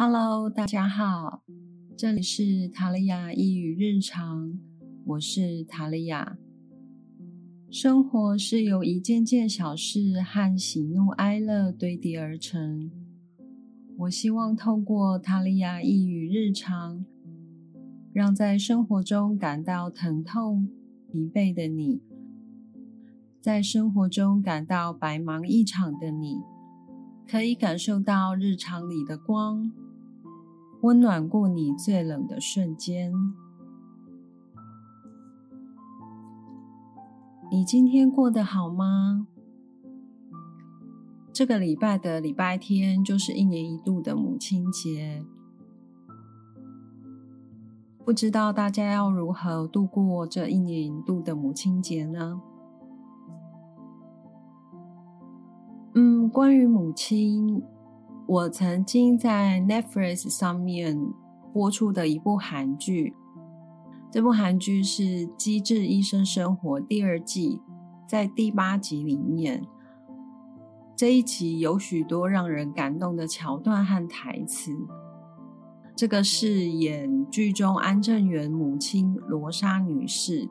Hello，大家好，这里是塔利亚一语日常，我是塔利亚。生活是由一件件小事和喜怒哀乐堆叠而成。我希望透过塔利亚一语日常，让在生活中感到疼痛、疲惫的你，在生活中感到白忙一场的你，可以感受到日常里的光。温暖过你最冷的瞬间。你今天过得好吗？这个礼拜的礼拜天就是一年一度的母亲节，不知道大家要如何度过这一年一度的母亲节呢？嗯，关于母亲。我曾经在 Netflix 上面播出的一部韩剧，这部韩剧是《机智医生生活》第二季，在第八集里面，这一集有许多让人感动的桥段和台词。这个是演剧中安正元母亲罗莎女士，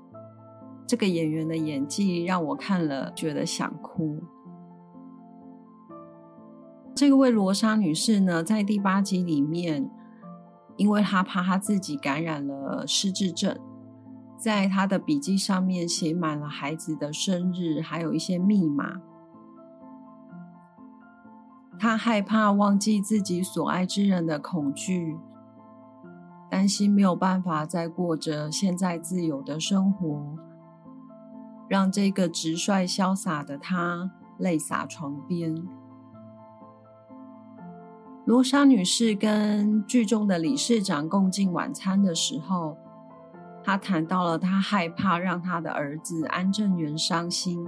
这个演员的演技让我看了觉得想哭。这位罗莎女士呢，在第八集里面，因为她怕她自己感染了失智症，在她的笔记上面写满了孩子的生日，还有一些密码。她害怕忘记自己所爱之人的恐惧，担心没有办法再过着现在自由的生活，让这个直率潇洒的她泪洒床边。罗莎女士跟剧中的理事长共进晚餐的时候，她谈到了她害怕让她的儿子安正元伤心，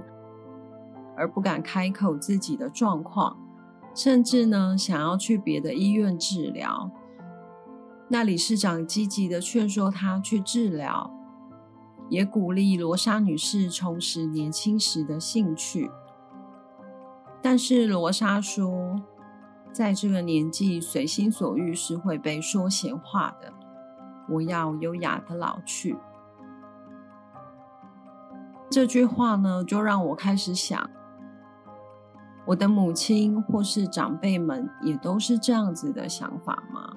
而不敢开口自己的状况，甚至呢想要去别的医院治疗。那理事长积极的劝说她去治疗，也鼓励罗莎女士重拾年轻时的兴趣。但是罗莎说。在这个年纪，随心所欲是会被说闲话的。我要优雅的老去。这句话呢，就让我开始想，我的母亲或是长辈们也都是这样子的想法吗？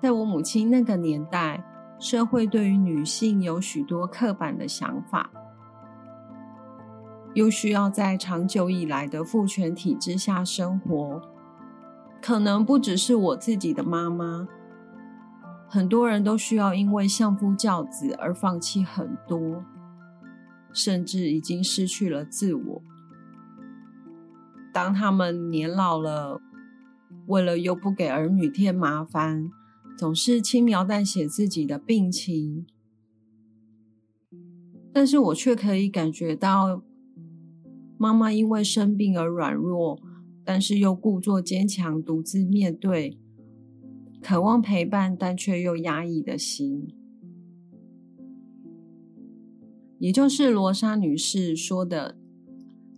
在我母亲那个年代，社会对于女性有许多刻板的想法。又需要在长久以来的父权体制下生活，可能不只是我自己的妈妈，很多人都需要因为相夫教子而放弃很多，甚至已经失去了自我。当他们年老了，为了又不给儿女添麻烦，总是轻描淡写自己的病情，但是我却可以感觉到。妈妈因为生病而软弱，但是又故作坚强，独自面对，渴望陪伴但却又压抑的心，也就是罗莎女士说的，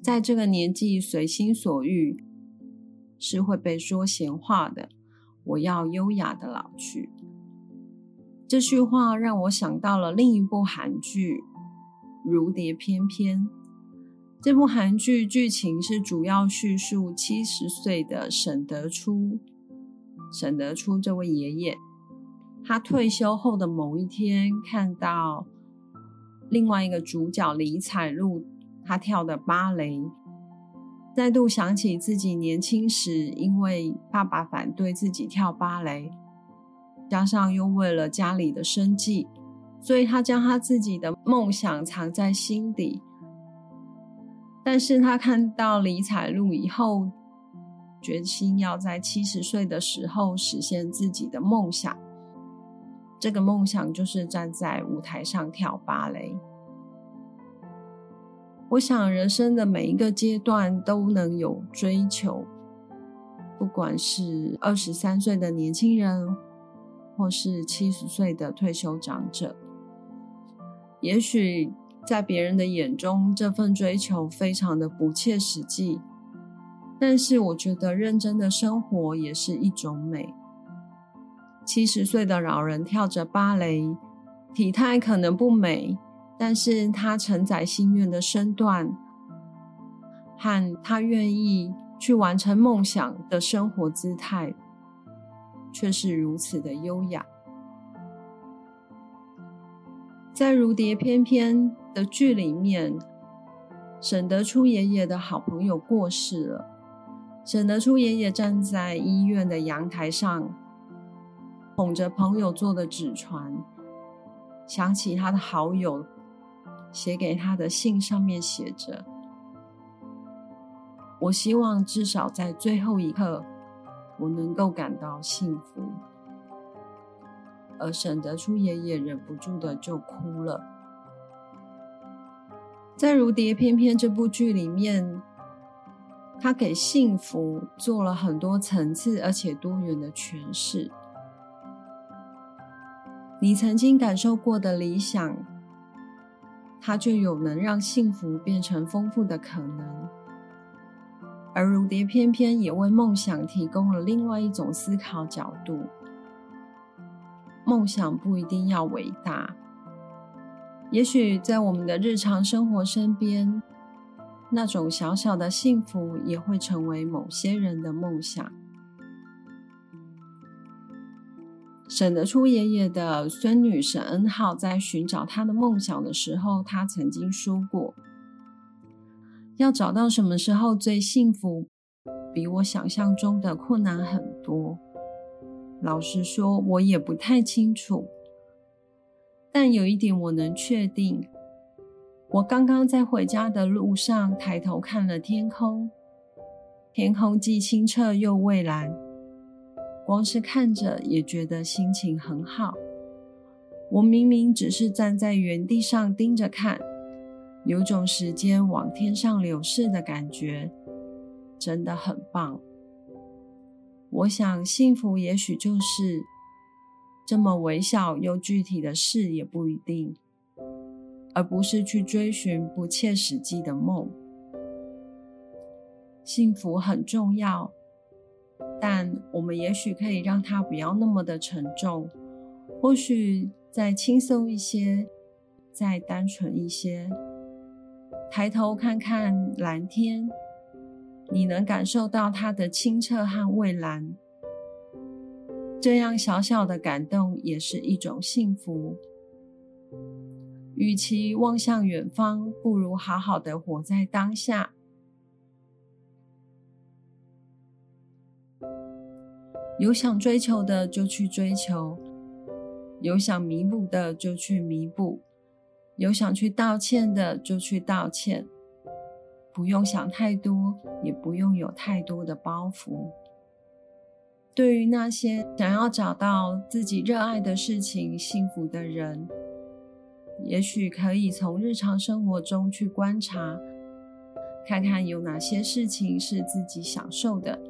在这个年纪随心所欲是会被说闲话的。我要优雅的老去。这句话让我想到了另一部韩剧《如蝶翩翩》。这部韩剧剧情是主要叙述七十岁的沈德初，沈德初这位爷爷，他退休后的某一天，看到另外一个主角李彩璐，他跳的芭蕾，再度想起自己年轻时，因为爸爸反对自己跳芭蕾，加上又为了家里的生计，所以他将他自己的梦想藏在心底。但是他看到李彩璐以后，决心要在七十岁的时候实现自己的梦想。这个梦想就是站在舞台上跳芭蕾。我想，人生的每一个阶段都能有追求，不管是二十三岁的年轻人，或是七十岁的退休长者，也许。在别人的眼中，这份追求非常的不切实际，但是我觉得认真的生活也是一种美。七十岁的老人跳着芭蕾，体态可能不美，但是他承载心愿的身段，和他愿意去完成梦想的生活姿态，却是如此的优雅。在《如蝶翩翩》的剧里面，沈德初爷爷的好朋友过世了。沈德初爷爷站在医院的阳台上，捧着朋友做的纸船，想起他的好友写给他的信，上面写着：“我希望至少在最后一刻，我能够感到幸福。”而沈德初爷爷忍不住的就哭了。在《如蝶翩翩》这部剧里面，他给幸福做了很多层次而且多元的诠释。你曾经感受过的理想，它就有能让幸福变成丰富的可能。而《如蝶翩翩》也为梦想提供了另外一种思考角度。梦想不一定要伟大，也许在我们的日常生活身边，那种小小的幸福也会成为某些人的梦想。沈德初爷爷的孙女沈恩浩在寻找他的梦想的时候，他曾经说过：“要找到什么时候最幸福，比我想象中的困难很多。”老实说，我也不太清楚。但有一点我能确定：我刚刚在回家的路上抬头看了天空，天空既清澈又蔚蓝，光是看着也觉得心情很好。我明明只是站在原地上盯着看，有种时间往天上流逝的感觉，真的很棒。我想，幸福也许就是这么微小又具体的事，也不一定，而不是去追寻不切实际的梦。幸福很重要，但我们也许可以让它不要那么的沉重，或许再轻松一些，再单纯一些。抬头看看蓝天。你能感受到它的清澈和蔚蓝，这样小小的感动也是一种幸福。与其望向远方，不如好好的活在当下。有想追求的就去追求，有想弥补的就去弥补，有想去道歉的就去道歉。不用想太多，也不用有太多的包袱。对于那些想要找到自己热爱的事情、幸福的人，也许可以从日常生活中去观察，看看有哪些事情是自己享受的，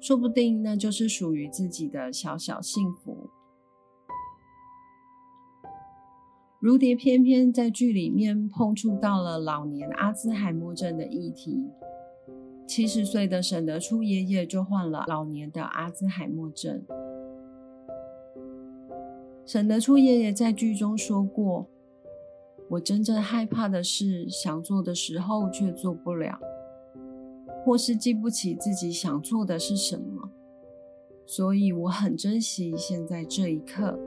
说不定那就是属于自己的小小幸福。如蝶翩翩在剧里面碰触到了老年阿兹海默症的议题。七十岁的沈德初爷爷就患了老年的阿兹海默症。沈德初爷爷在剧中说过：“我真正害怕的是想做的时候却做不了，或是记不起自己想做的是什么。所以我很珍惜现在这一刻。”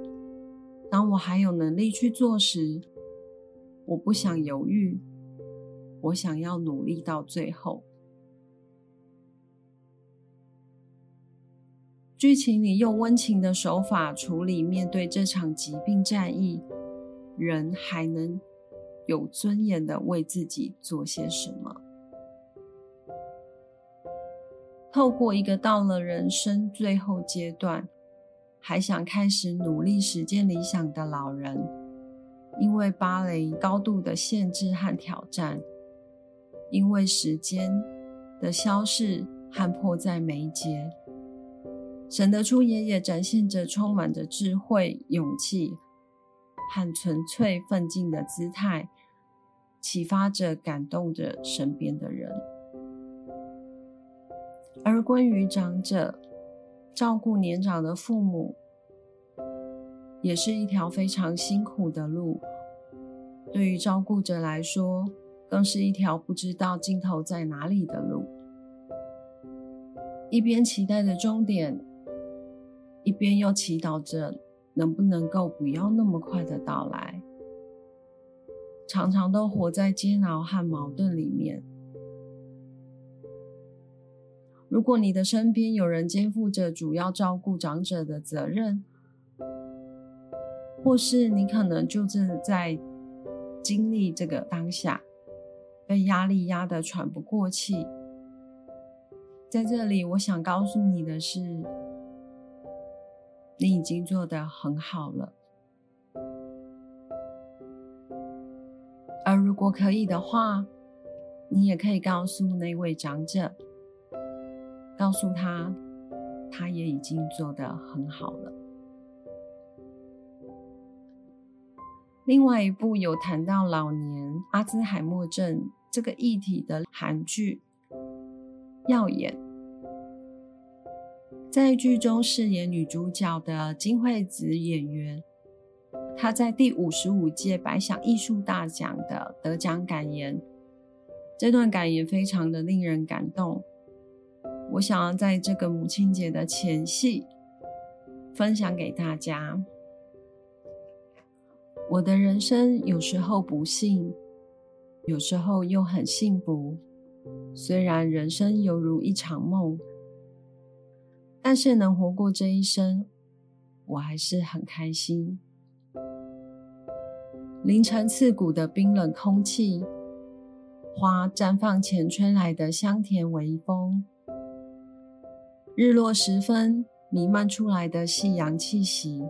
当我还有能力去做时，我不想犹豫，我想要努力到最后。剧情里用温情的手法处理面对这场疾病战役，人还能有尊严的为自己做些什么？透过一个到了人生最后阶段。还想开始努力实践理想的老人，因为芭蕾高度的限制和挑战，因为时间的消逝和迫在眉睫，沈德初爷爷展现着充满着智慧、勇气和纯粹奋进的姿态，启发着、感动着身边的人。而关于长者，照顾年长的父母，也是一条非常辛苦的路。对于照顾者来说，更是一条不知道尽头在哪里的路。一边期待着终点，一边又祈祷着能不能够不要那么快的到来。常常都活在煎熬和矛盾里面。如果你的身边有人肩负着主要照顾长者的责任，或是你可能就正在经历这个当下，被压力压得喘不过气，在这里，我想告诉你的是，你已经做得很好了。而如果可以的话，你也可以告诉那位长者。告诉他，他也已经做得很好了。另外一部有谈到老年阿兹海默症这个议题的韩剧《耀眼》，在剧中饰演女主角的金惠子演员，她在第五十五届百想艺术大奖的得奖感言，这段感言非常的令人感动。我想要在这个母亲节的前夕分享给大家。我的人生有时候不幸，有时候又很幸福。虽然人生犹如一场梦，但是能活过这一生，我还是很开心。凌晨刺骨的冰冷空气，花绽放前吹来的香甜微风。日落时分，弥漫出来的夕阳气息，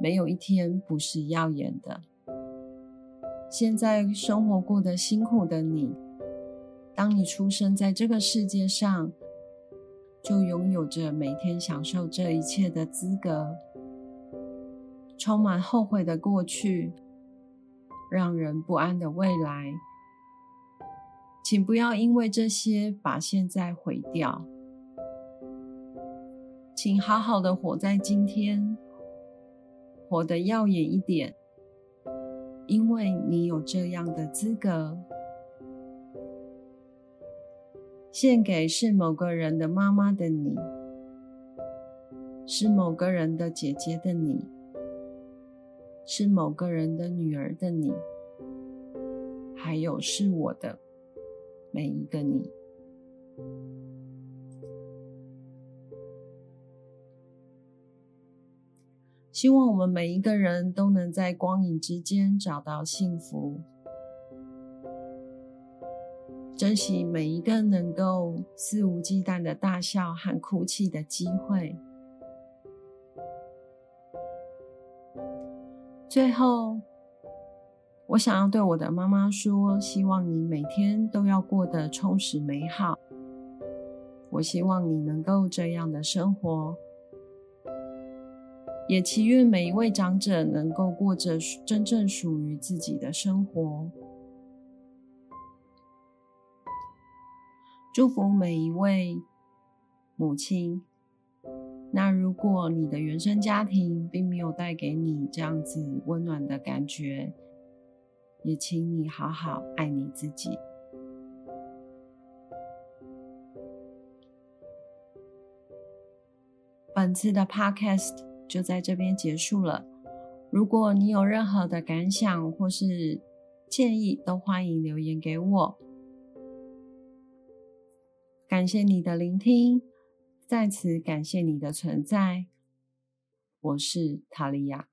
没有一天不是耀眼的。现在生活过得辛苦的你，当你出生在这个世界上，就拥有着每天享受这一切的资格。充满后悔的过去，让人不安的未来，请不要因为这些把现在毁掉。请好好的活在今天，活得耀眼一点，因为你有这样的资格。献给是某个人的妈妈的你，是某个人的姐姐的你，是某个人的女儿的你，还有是我的每一个你。希望我们每一个人都能在光影之间找到幸福，珍惜每一个能够肆无忌惮的大笑和哭泣的机会。最后，我想要对我的妈妈说：希望你每天都要过得充实美好。我希望你能够这样的生活。也祈愿每一位长者能够过着真正属于自己的生活。祝福每一位母亲。那如果你的原生家庭并没有带给你这样子温暖的感觉，也请你好好爱你自己。本次的 Podcast。就在这边结束了。如果你有任何的感想或是建议，都欢迎留言给我。感谢你的聆听，再次感谢你的存在。我是塔利亚。